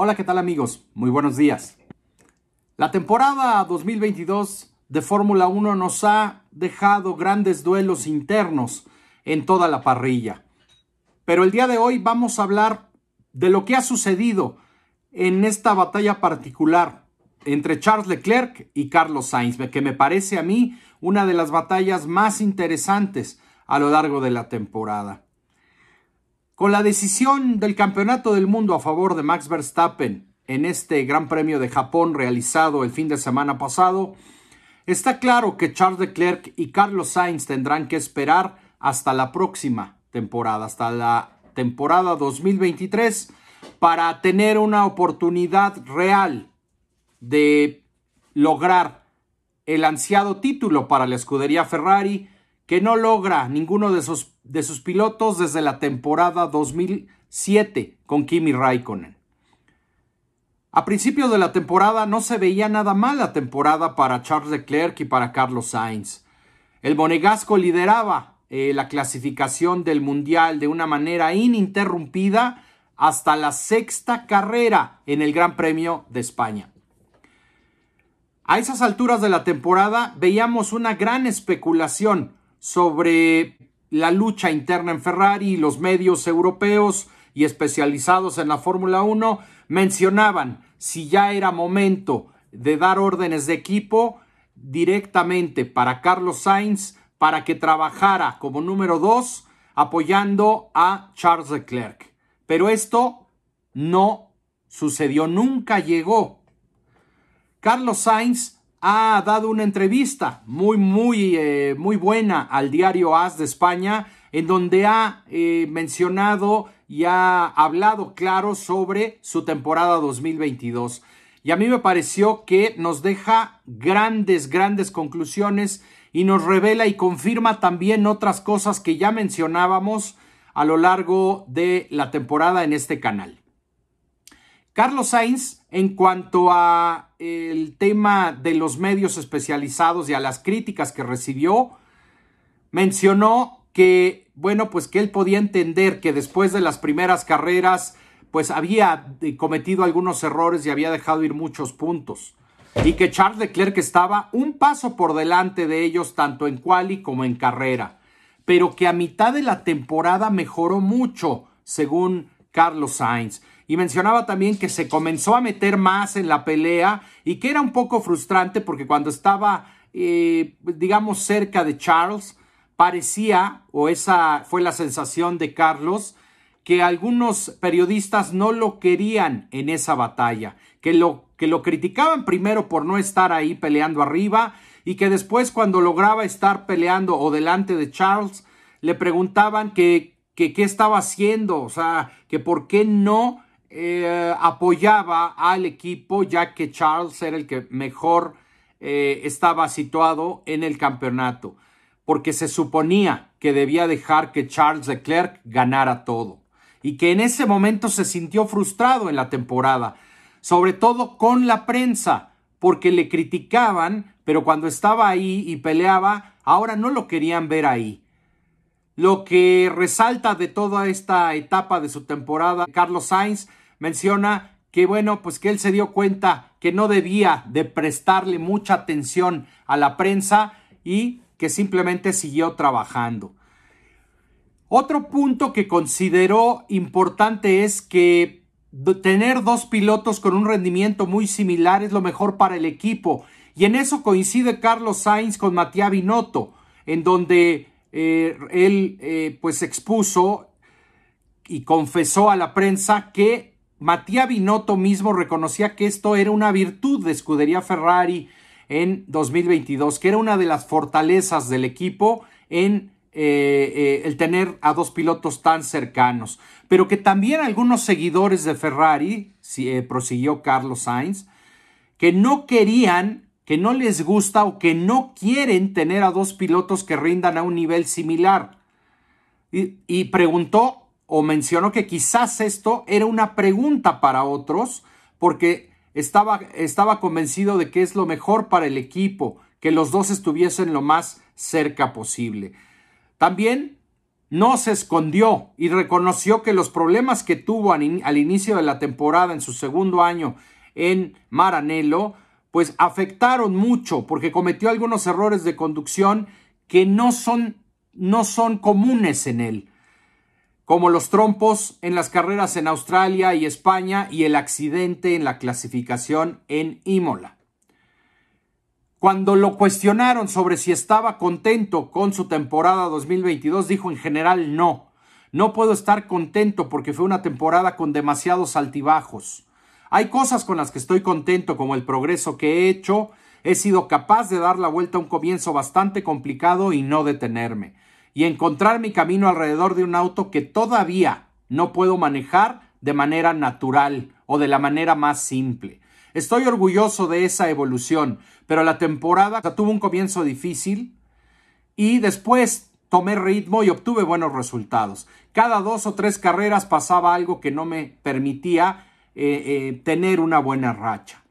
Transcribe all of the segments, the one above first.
Hola, ¿qué tal amigos? Muy buenos días. La temporada 2022 de Fórmula 1 nos ha dejado grandes duelos internos en toda la parrilla. Pero el día de hoy vamos a hablar de lo que ha sucedido en esta batalla particular entre Charles Leclerc y Carlos Sainz, que me parece a mí una de las batallas más interesantes a lo largo de la temporada. Con la decisión del Campeonato del Mundo a favor de Max Verstappen en este Gran Premio de Japón realizado el fin de semana pasado, está claro que Charles Leclerc y Carlos Sainz tendrán que esperar hasta la próxima temporada, hasta la temporada 2023, para tener una oportunidad real de lograr el ansiado título para la escudería Ferrari que no logra ninguno de sus, de sus pilotos desde la temporada 2007 con Kimi Raikkonen. A principios de la temporada no se veía nada mal la temporada para Charles Leclerc y para Carlos Sainz. El monegasco lideraba eh, la clasificación del Mundial de una manera ininterrumpida hasta la sexta carrera en el Gran Premio de España. A esas alturas de la temporada veíamos una gran especulación sobre la lucha interna en Ferrari y los medios europeos y especializados en la Fórmula 1 mencionaban si ya era momento de dar órdenes de equipo directamente para Carlos Sainz para que trabajara como número 2 apoyando a Charles Leclerc. Pero esto no sucedió, nunca llegó. Carlos Sainz ha dado una entrevista muy, muy, eh, muy buena al diario AS de España, en donde ha eh, mencionado y ha hablado claro sobre su temporada 2022. Y a mí me pareció que nos deja grandes, grandes conclusiones y nos revela y confirma también otras cosas que ya mencionábamos a lo largo de la temporada en este canal. Carlos Sainz, en cuanto a el tema de los medios especializados y a las críticas que recibió, mencionó que, bueno, pues que él podía entender que después de las primeras carreras, pues había cometido algunos errores y había dejado ir muchos puntos. Y que Charles Leclerc estaba un paso por delante de ellos, tanto en quali como en carrera. Pero que a mitad de la temporada mejoró mucho, según Carlos Sainz. Y mencionaba también que se comenzó a meter más en la pelea y que era un poco frustrante porque cuando estaba, eh, digamos, cerca de Charles, parecía, o esa fue la sensación de Carlos, que algunos periodistas no lo querían en esa batalla, que lo, que lo criticaban primero por no estar ahí peleando arriba y que después cuando lograba estar peleando o delante de Charles, le preguntaban que, que qué estaba haciendo, o sea, que por qué no eh, apoyaba al equipo ya que Charles era el que mejor eh, estaba situado en el campeonato, porque se suponía que debía dejar que Charles Leclerc ganara todo. Y que en ese momento se sintió frustrado en la temporada, sobre todo con la prensa, porque le criticaban, pero cuando estaba ahí y peleaba, ahora no lo querían ver ahí. Lo que resalta de toda esta etapa de su temporada, Carlos Sainz menciona que bueno, pues que él se dio cuenta que no debía de prestarle mucha atención a la prensa y que simplemente siguió trabajando. Otro punto que consideró importante es que tener dos pilotos con un rendimiento muy similar es lo mejor para el equipo. Y en eso coincide Carlos Sainz con Matías Binotto, en donde eh, él eh, pues expuso y confesó a la prensa que Matías Binotto mismo reconocía que esto era una virtud de Escudería Ferrari en 2022, que era una de las fortalezas del equipo en eh, el tener a dos pilotos tan cercanos, pero que también algunos seguidores de Ferrari, prosiguió Carlos Sainz, que no querían, que no les gusta o que no quieren tener a dos pilotos que rindan a un nivel similar. y preguntó o mencionó que quizás esto era una pregunta para otros porque estaba, estaba convencido de que es lo mejor para el equipo, que los dos estuviesen lo más cerca posible. También no se escondió y reconoció que los problemas que tuvo al inicio de la temporada en su segundo año en Maranello, pues afectaron mucho porque cometió algunos errores de conducción que no son, no son comunes en él, como los trompos en las carreras en Australia y España y el accidente en la clasificación en Imola. Cuando lo cuestionaron sobre si estaba contento con su temporada 2022, dijo en general no. No puedo estar contento porque fue una temporada con demasiados altibajos. Hay cosas con las que estoy contento como el progreso que he hecho. He sido capaz de dar la vuelta a un comienzo bastante complicado y no detenerme. Y encontrar mi camino alrededor de un auto que todavía no puedo manejar de manera natural o de la manera más simple. Estoy orgulloso de esa evolución, pero la temporada tuvo un comienzo difícil y después tomé ritmo y obtuve buenos resultados. Cada dos o tres carreras pasaba algo que no me permitía eh, eh, tener una buena racha.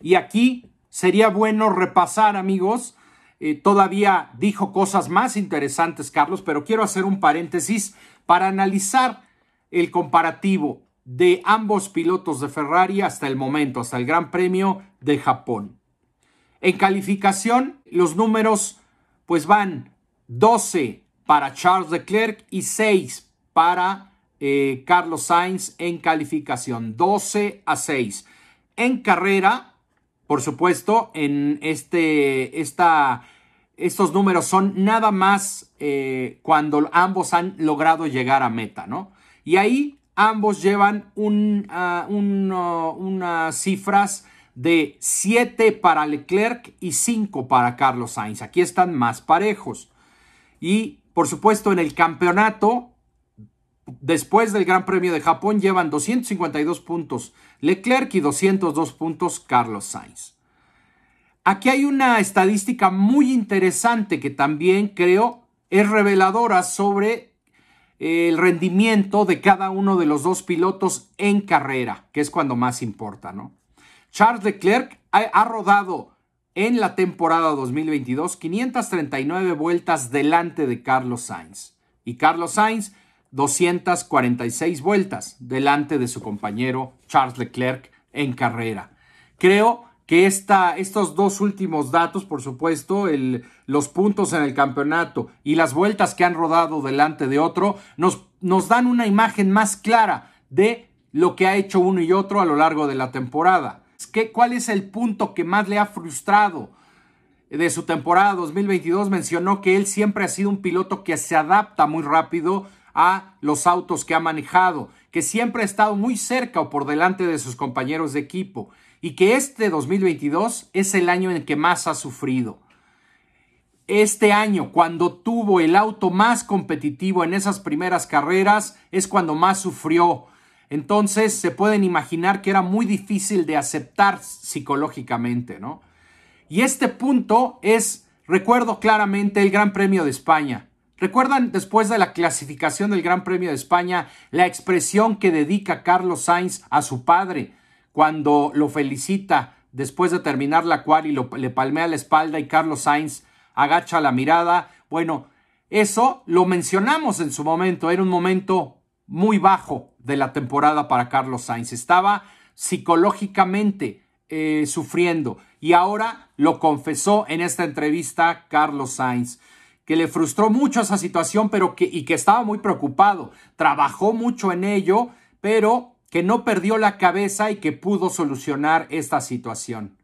Y aquí sería bueno repasar, amigos. Eh, todavía dijo cosas más interesantes, Carlos, pero quiero hacer un paréntesis para analizar el comparativo de ambos pilotos de Ferrari hasta el momento, hasta el Gran Premio de Japón. En calificación, los números pues van 12 para Charles Leclerc y 6 para eh, Carlos Sainz en calificación, 12 a 6. En carrera, por supuesto, en este, esta, estos números son nada más eh, cuando ambos han logrado llegar a meta, ¿no? Y ahí ambos llevan ah, unas cifras de 7 para Leclerc y 5 para Carlos Sainz. Aquí están más parejos. Y por supuesto en el campeonato, después del Gran Premio de Japón, llevan 252 puntos Leclerc y 202 puntos Carlos Sainz. Aquí hay una estadística muy interesante que también creo es reveladora sobre el rendimiento de cada uno de los dos pilotos en carrera, que es cuando más importa, ¿no? Charles Leclerc ha, rodado en la temporada 2022 539 vueltas delante de Carlos Sainz y Carlos Sainz 246 vueltas delante de su compañero Charles Leclerc en carrera. Creo que esta, estos dos últimos datos, por supuesto, los puntos en el campeonato y las vueltas que han rodado delante de otro, nos, nos dan una imagen más clara de lo que ha hecho uno y otro a lo largo de la temporada. ¿Qué, ¿Cuál es el punto que más le ha frustrado de su temporada 2022? Mencionó que él siempre ha sido un piloto que se adapta muy rápido a los autos que ha manejado, que siempre ha estado muy cerca o por delante de sus compañeros de equipo y que este 2022 es el año en que más ha sufrido. Este año, cuando tuvo el auto más competitivo en esas primeras carreras, es cuando más sufrió. Entonces se pueden imaginar que era muy difícil de aceptar psicológicamente, ¿no? Y este punto es, recuerdo claramente, el Gran Premio de España. ¿Recuerdan después de la clasificación del Gran Premio de España la expresión que dedica Carlos Sainz a su padre? cuando lo felicita después de terminar la cual y le palmea la espalda y Carlos Sainz agacha la mirada. Bueno, eso lo mencionamos en su momento, era un momento muy bajo de la temporada para Carlos Sainz. Estaba psicológicamente eh, sufriendo y ahora lo confesó en esta entrevista Carlos Sainz que le frustró mucho esa situación pero que, y que estaba muy preocupado. Trabajó mucho en ello, pero que no perdió la cabeza y que pudo solucionar esta situación.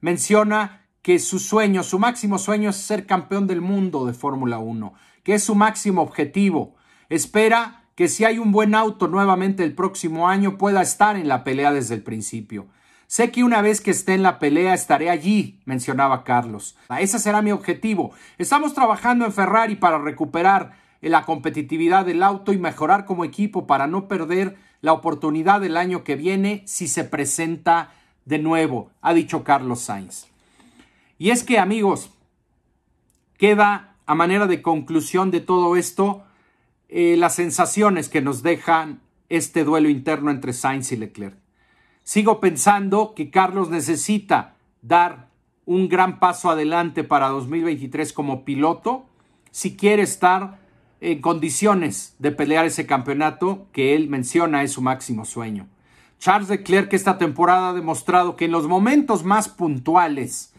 Menciona que su sueño, su máximo sueño es ser campeón del mundo de Fórmula 1, que es su máximo objetivo. Espera que si hay un buen auto nuevamente el próximo año pueda estar en la pelea desde el principio. Sé que una vez que esté en la pelea estaré allí, mencionaba Carlos. Ese será mi objetivo. Estamos trabajando en Ferrari para recuperar la competitividad del auto y mejorar como equipo para no perder la oportunidad del año que viene si se presenta de nuevo, ha dicho Carlos Sainz. Y es que amigos, queda a manera de conclusión de todo esto eh, las sensaciones que nos dejan este duelo interno entre Sainz y Leclerc. Sigo pensando que Carlos necesita dar un gran paso adelante para 2023 como piloto si quiere estar en condiciones de pelear ese campeonato que él menciona es su máximo sueño. Charles Leclerc esta temporada ha demostrado que en los momentos más puntuales,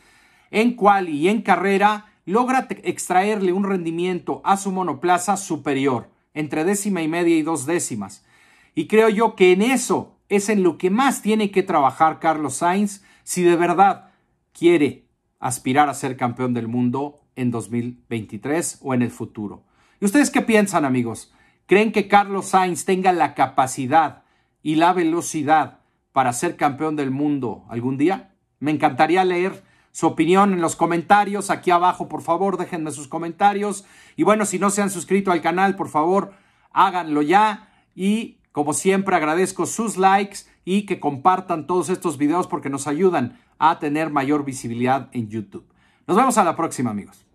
en quali y en carrera, logra extraerle un rendimiento a su monoplaza superior, entre décima y media y dos décimas. Y creo yo que en eso es en lo que más tiene que trabajar Carlos Sainz si de verdad quiere aspirar a ser campeón del mundo en 2023 o en el futuro. ¿Y ustedes qué piensan, amigos? ¿Creen que Carlos Sainz tenga la capacidad y la velocidad para ser campeón del mundo algún día? Me encantaría leer su opinión en los comentarios. Aquí abajo, por favor, déjenme sus comentarios. Y bueno, si no se han suscrito al canal, por favor, háganlo ya. Y como siempre, agradezco sus likes y que compartan todos estos videos porque nos ayudan a tener mayor visibilidad en YouTube. Nos vemos a la próxima, amigos.